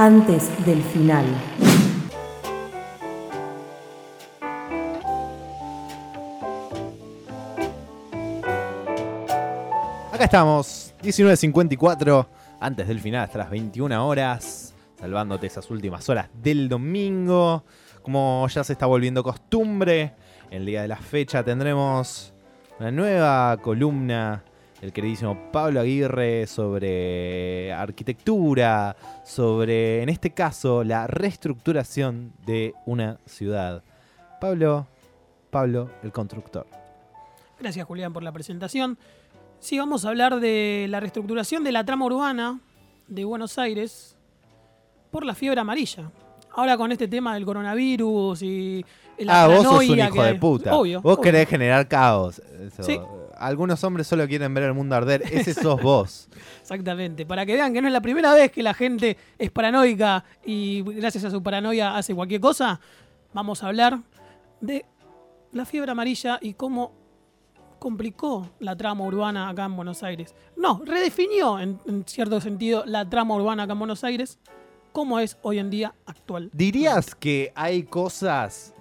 antes del final. Acá estamos, 19.54, antes del final, hasta las 21 horas, salvándote esas últimas horas del domingo. Como ya se está volviendo costumbre, el día de la fecha tendremos una nueva columna del queridísimo Pablo Aguirre sobre arquitectura, sobre, en este caso, la reestructuración de una ciudad. Pablo, Pablo, el constructor. Gracias Julián por la presentación. Sí, vamos a hablar de la reestructuración de la trama urbana de Buenos Aires por la fiebre amarilla. Ahora con este tema del coronavirus y la ah, vos sos un hijo que de puta. Obvio, vos obvio. querés generar caos. Eso. Sí. Algunos hombres solo quieren ver el mundo arder. Ese sos vos. Exactamente. Para que vean que no es la primera vez que la gente es paranoica y gracias a su paranoia hace cualquier cosa, vamos a hablar de la fiebre amarilla y cómo complicó la trama urbana acá en Buenos Aires. No, redefinió en, en cierto sentido la trama urbana acá en Buenos Aires como es hoy en día actual. ¿Dirías que hay cosas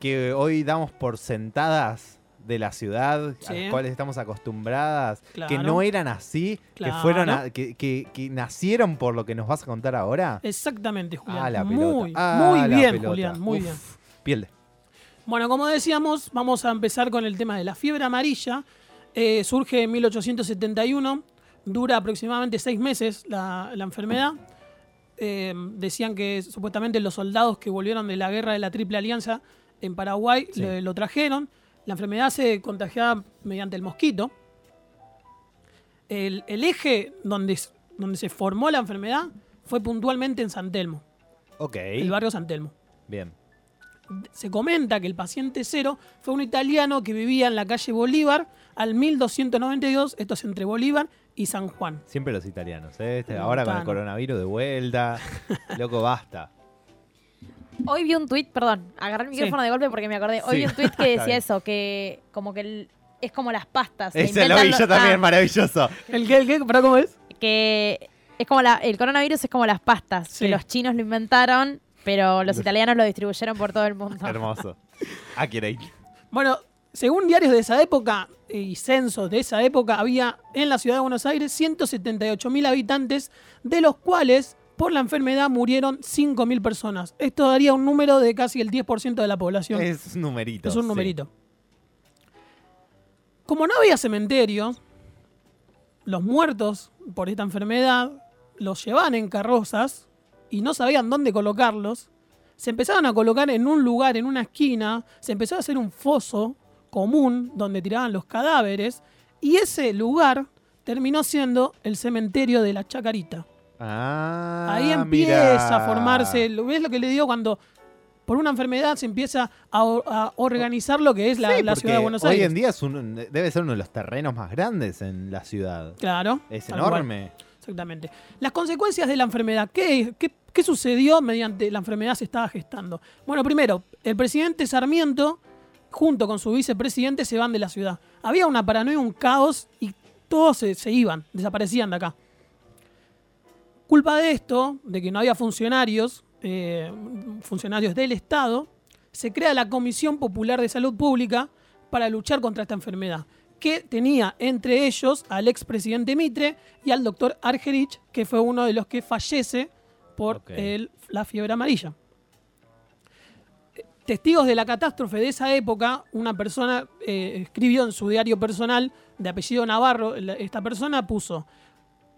que hoy damos por sentadas de la ciudad, a las cuales estamos acostumbradas, que no eran así, que fueron a- que, que- que nacieron por lo que nos vas a contar ahora? Exactamente, Julián. Ah, la pelota. muy, Ah, muy la bien, pelota. Julián, muy Uf, bien. Piel Bueno, como decíamos, vamos a empezar con el tema de la fiebre amarilla. Eh, surge en 1871, dura aproximadamente seis meses la, la enfermedad. Eh, decían que supuestamente los soldados que volvieron de la guerra de la Triple Alianza en Paraguay Sí. le- lo trajeron. La enfermedad se contagiaba mediante el mosquito. El, el eje donde, donde se formó la enfermedad fue puntualmente en San Telmo, Ok. el barrio San Telmo Bien. se comenta que el paciente cero fue un italiano que vivía en la calle Bolívar al 1292, esto es entre Bolívar y San Juan. Siempre los italianos, ¿eh? Este, Ahora con el coronavirus de vuelta. Loco, basta. Hoy vi un tuit, perdón, agarré el Sí. micrófono de golpe porque me acordé. Hoy Sí. vi un tuit que decía eso, que como que el- es como las pastas. Ese lo vi yo también, ah, maravilloso. ¿El qué? ¿El qué? ¿Pero cómo es? que es como la, el coronavirus es como las pastas, Sí. que los chinos lo inventaron, pero los Los- italianos lo distribuyeron por todo el mundo. Hermoso. Ah, quiere ir. Bueno, según diarios de esa época y censos de esa época, había en la ciudad de Buenos Aires 178 mil habitantes, de los cuales por la enfermedad murieron 5 mil personas. Esto daría un número de casi el 10% de la población. Es un numerito. Es un sí. numerito. Como no había cementerio, los muertos por esta enfermedad los llevaban en carrozas y no sabían dónde colocarlos. Se empezaban a colocar en un lugar, en una esquina, se empezó a hacer un foso común donde tiraban los cadáveres y ese lugar terminó siendo el cementerio de la Chacarita. Ah, Ahí empieza mirá. a formarse, ¿lo- ¿ves lo que le digo cuando por una enfermedad se empieza a, organizar lo que es la, Sí, la porque ciudad de Buenos hoy Aires? en día es un- debe ser uno de los terrenos más grandes en la ciudad. Claro. Es cual, enorme. Exactamente. Las consecuencias de la enfermedad. ¿Qué, qué, qué sucedió mediante la enfermedad se estaba gestando? Bueno, primero, el presidente Sarmiento, junto con su vicepresidente, se van de la ciudad. Había una paranoia, un caos y todos se, se iban, desaparecían de acá. Culpa de esto, de que no había funcionarios, eh, funcionarios del Estado, se crea la Comisión Popular de Salud Pública para luchar contra esta enfermedad, que tenía entre ellos al expresidente Mitre y al doctor Argerich, que fue uno de los que fallece por el- la fiebre amarilla. Testigos de la catástrofe de esa época, una persona eh, escribió en su diario personal, de apellido Navarro, esta persona puso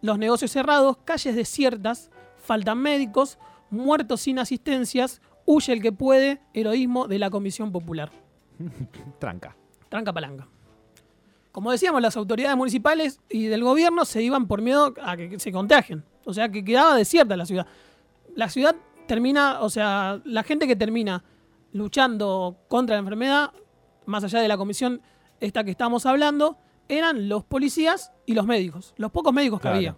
los negocios cerrados, calles desiertas, faltan médicos, muertos sin asistencias, huye el que puede, heroísmo de la Comisión Popular. Tranca. Tranca palanca. Como decíamos, las autoridades municipales y del gobierno se iban por miedo a que se contagien. O sea, que quedaba desierta la ciudad. La ciudad termina, o sea, la gente que termina luchando contra la enfermedad, más allá de la comisión esta que estamos hablando, eran los policías y los médicos, los pocos médicos que Claro. había.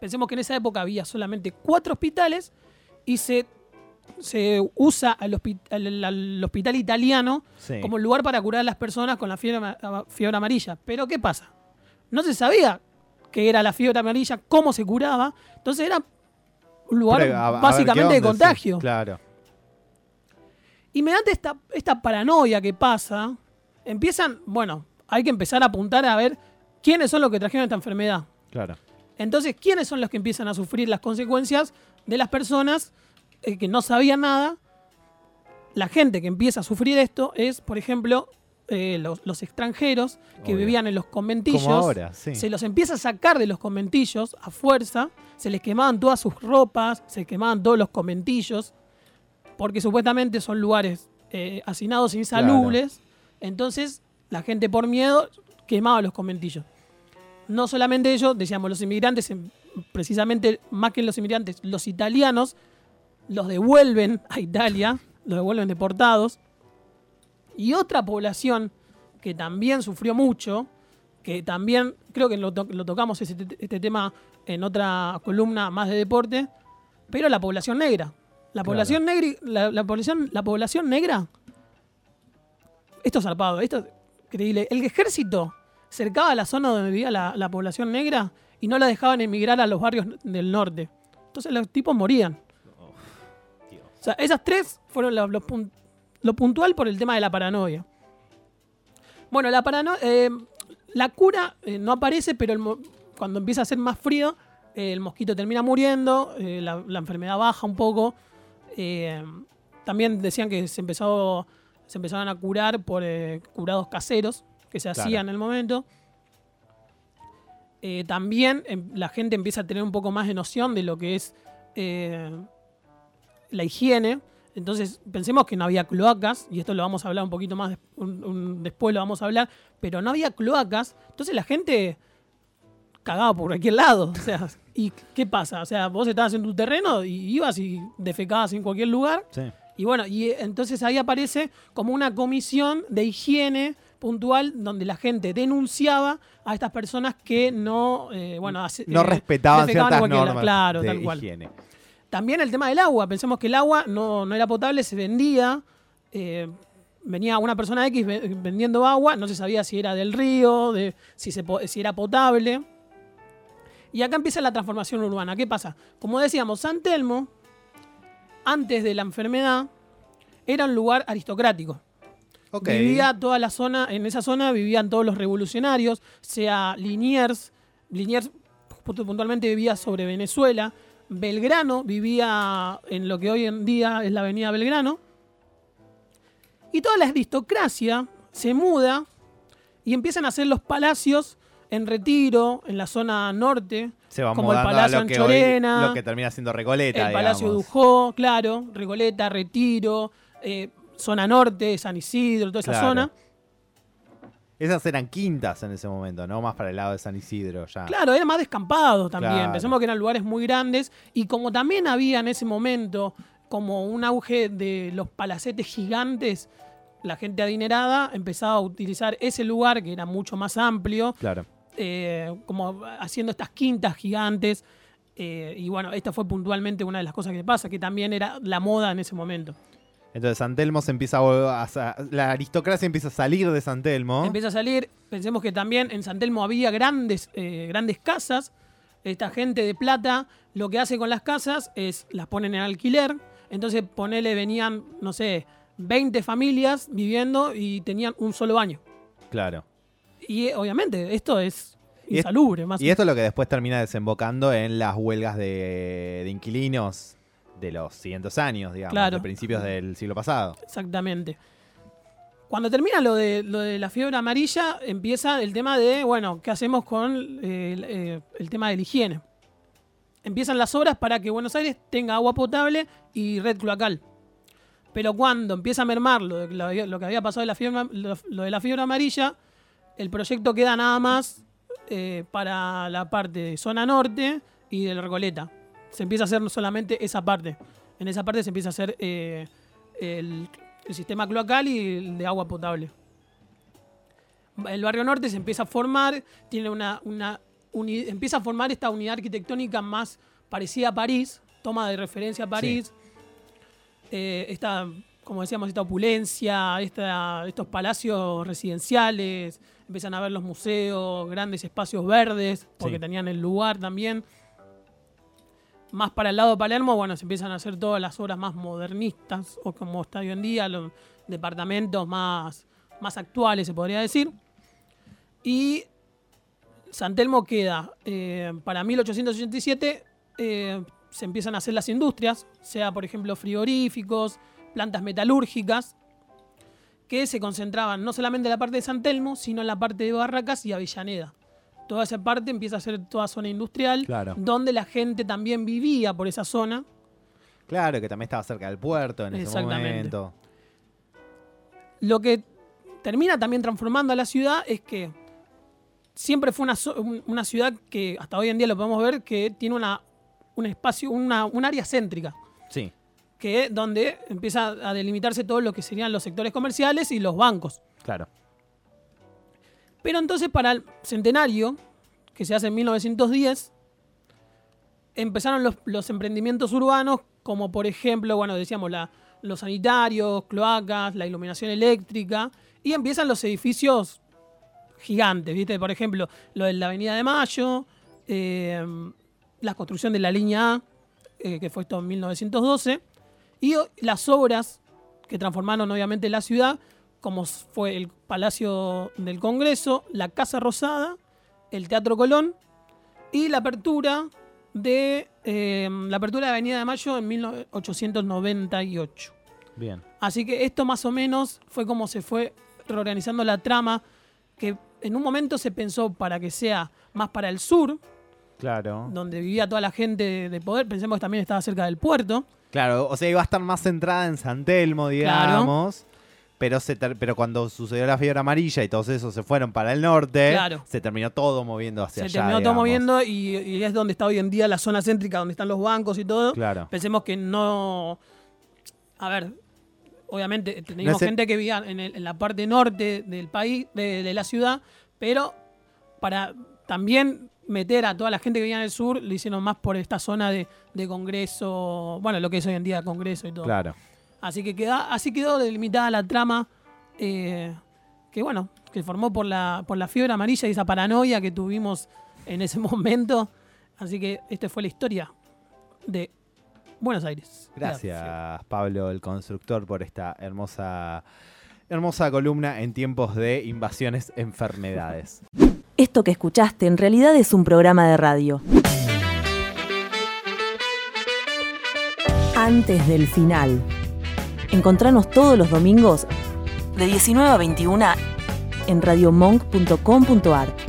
Pensemos que en esa época había solamente cuatro hospitales y se, se usa al, hospi- al- al hospital italiano Sí. como lugar para curar a las personas con la fiebre, fiebre amarilla. Pero ¿qué pasa? No se sabía qué era la fiebre amarilla, cómo se curaba. Entonces era un lugar Pero, a- a ver, básicamente ¿qué de? Sí, contagio. claro. Y mediante esta, esta paranoia que pasa, empiezan, bueno, hay que empezar a apuntar a ver quiénes son los que trajeron esta enfermedad. Claro. Entonces, ¿quiénes son los que empiezan a sufrir las consecuencias de las personas eh, que no sabían nada? La gente que empieza a sufrir esto es, por ejemplo, eh, los, los extranjeros que Obvio. vivían en los conventillos. Como ahora, sí. Se los empieza a sacar de los conventillos a fuerza, se les quemaban todas sus ropas, se quemaban todos los conventillos, porque supuestamente son lugares eh, hacinados insalubres. Entonces, la gente por miedo quemaba los conventillos. No solamente ellos, decíamos, los inmigrantes, em, precisamente más que los inmigrantes, los italianos los devuelven a Italia, los devuelven deportados. Y otra población que también sufrió mucho, que también creo que lo, to- lo tocamos este tema en otra columna más de deporte, pero la población negra. La Claro. población negra, la, la población, la población negra, esto es zarpado, esto es increíble. El ejército cercaba la zona donde vivía la, la población negra y no la dejaban emigrar a los barrios del norte. Entonces los tipos morían. O sea, esas tres fueron lo, lo pun- lo puntual por el tema de la paranoia. Bueno, la paranoia. la cura eh, no aparece, pero cuando empieza a hacer más frío, eh, el mosquito termina muriendo, eh, la, enfermedad baja un poco. eh, también decían que se, empezó, se empezaban a curar por eh, curados caseros que se Claro. hacían en el momento. Eh, también em, la gente empieza a tener un poco más de noción de lo que es eh, la higiene. Entonces, pensemos que no había cloacas, y esto lo vamos a hablar un poquito más des- un- un- después, lo vamos a hablar, pero no había cloacas. Entonces la gente cagaba por cualquier lado. O sea, ¿y qué pasa? O sea, vos estabas en tu terreno y ibas y defecabas en cualquier lugar. Sí. Y bueno, y eh, entonces ahí aparece como una comisión de higiene puntual donde la gente denunciaba a estas personas que no, eh, bueno, hace- No eh, respetaban ciertas normas Claro, de tal cual. higiene. También el tema del agua. Pensemos que el agua no, no era potable, se vendía. eh, venía una persona X ve- vendiendo agua, no se sabía si era del río, de, si, se, si era potable. Y acá empieza la transformación urbana. ¿Qué pasa? Como decíamos, San Telmo, antes de la enfermedad, era un lugar aristocrático. Vivía toda la zona, en esa zona vivían todos los revolucionarios, sea Liniers, Liniers pu- puntualmente vivía sobre Venezuela, Belgrano vivía en lo que hoy en día es la avenida Belgrano, y toda la aristocracia se muda y empiezan a hacer los palacios en Retiro, en la zona norte, Se va como el Palacio hoy- Anchorena, lo que termina siendo Recoleta, el Palacio. Dujó, claro, Recoleta, Retiro, eh, zona norte, San Isidro, toda esa zona. Esas eran quintas en ese momento, ¿no? Más para el lado de San Isidro ya. Claro, era más descampado también. Claro. Pensemos que eran lugares muy grandes y como también había en ese momento como un auge de los palacetes gigantes, la gente adinerada empezaba a utilizar ese lugar que era mucho más amplio, Claro. Eh, como haciendo estas quintas gigantes. eh, y bueno, esta fue puntualmente una de las cosas que pasa, que también era la moda en ese momento. Entonces San Telmo se empieza a, a La aristocracia empieza a salir de San Telmo. Empieza a salir, pensemos que también en San Telmo había grandes, eh, grandes casas. Esta gente de plata lo que hace con las casas es las ponen en alquiler. Entonces, ponele, venían, no sé, 20 familias viviendo y tenían un solo baño. Claro. Y eh, obviamente, esto es Y es- insalubre, más Y esto es lo que después termina desembocando en las huelgas de, de inquilinos de los siguientes años, digamos, Claro. de principios del siglo pasado. Exactamente. Cuando termina lo de, lo de la fiebre amarilla, empieza el tema de, bueno, ¿qué hacemos con eh, el, eh, el tema de la higiene? Empiezan las obras para que Buenos Aires tenga agua potable y red cloacal. Pero cuando empieza a mermar lo, de- lo que había pasado de la fiebre, lo, lo de la fiebre amarilla, el proyecto queda nada más eh, para la parte de zona norte y de la Recoleta. Se empieza a hacer solamente esa parte. En esa parte se empieza a hacer eh, el, el sistema cloacal y el de agua potable. El barrio norte se empieza a formar, tiene una, una uni- empieza a formar esta unidad arquitectónica más parecida a París, toma de referencia a París. Eh, esta, como decíamos, esta opulencia, esta- estos palacios residenciales, empiezan a ver los museos, grandes espacios verdes, porque Sí. tenían el lugar también. más para el lado de Palermo, bueno, se empiezan a hacer todas las obras más modernistas, o como está hoy en día, los departamentos más, más actuales, se podría decir. Y San Telmo queda, eh, para 1887, eh, se empiezan a hacer las industrias, sea por ejemplo frigoríficos, plantas metalúrgicas, que se concentraban no solamente en la parte de San Telmo, sino en la parte de Barracas y Avellaneda. Toda esa parte empieza a ser toda zona industrial, Claro. donde la gente también vivía por esa zona. Claro, que también estaba cerca del puerto en ese momento. Lo que termina también transformando a la ciudad es que siempre fue una, una ciudad que hasta hoy en día lo podemos ver que tiene una, un espacio, una, un área céntrica, Sí, que es donde empieza a delimitarse todo lo que serían los sectores comerciales y los bancos. claro. Pero entonces para el centenario, que se hace en 1910, empezaron los, los emprendimientos urbanos, como por ejemplo, bueno, decíamos, la- los sanitarios, cloacas, la iluminación eléctrica, y empiezan los edificios gigantes, ¿viste? Por ejemplo, lo de la Avenida de Mayo, eh, la construcción de la línea A, eh, que fue esto en 1912, y las obras que transformaron obviamente la ciudad, como fue el Palacio del Congreso, la Casa Rosada, el Teatro Colón y la apertura de eh, la apertura de Avenida de Mayo en 1898. Bien. Así que esto más o menos fue como se fue reorganizando la trama, que en un momento se pensó para que sea más para el sur, Claro. donde vivía toda la gente de poder, pensemos que también estaba cerca del puerto, Claro, o sea, iba a estar más centrada en San Telmo, digamos. Pero, se ter- pero cuando sucedió la fiebre amarilla y todos esos se fueron para el norte, Claro. se terminó todo moviendo hacia se allá. terminó todo moviendo y, y es donde está hoy en día la zona céntrica, donde están los bancos y todo. Claro. Pensemos que no. A ver, obviamente teníamos No gente que vivía en, el- en la parte norte del país, de, de la ciudad, pero para también meter a toda la gente que vivía en el sur, lo hicieron más por esta zona de, de Congreso, bueno, lo que es hoy en día Congreso y todo. Claro. Así que queda, así quedó delimitada la trama eh, que bueno, que formó por la, por la fiebre amarilla y esa paranoia que tuvimos en ese momento. Así que esta fue la historia de Buenos Aires. Gracias, Pablo, el constructor, por esta hermosa, hermosa columna en tiempos de invasiones, enfermedades. Esto que escuchaste en realidad es un programa de radio. Antes del final. Encontranos todos los domingos de 19 a 21 en radiomonk.com.ar.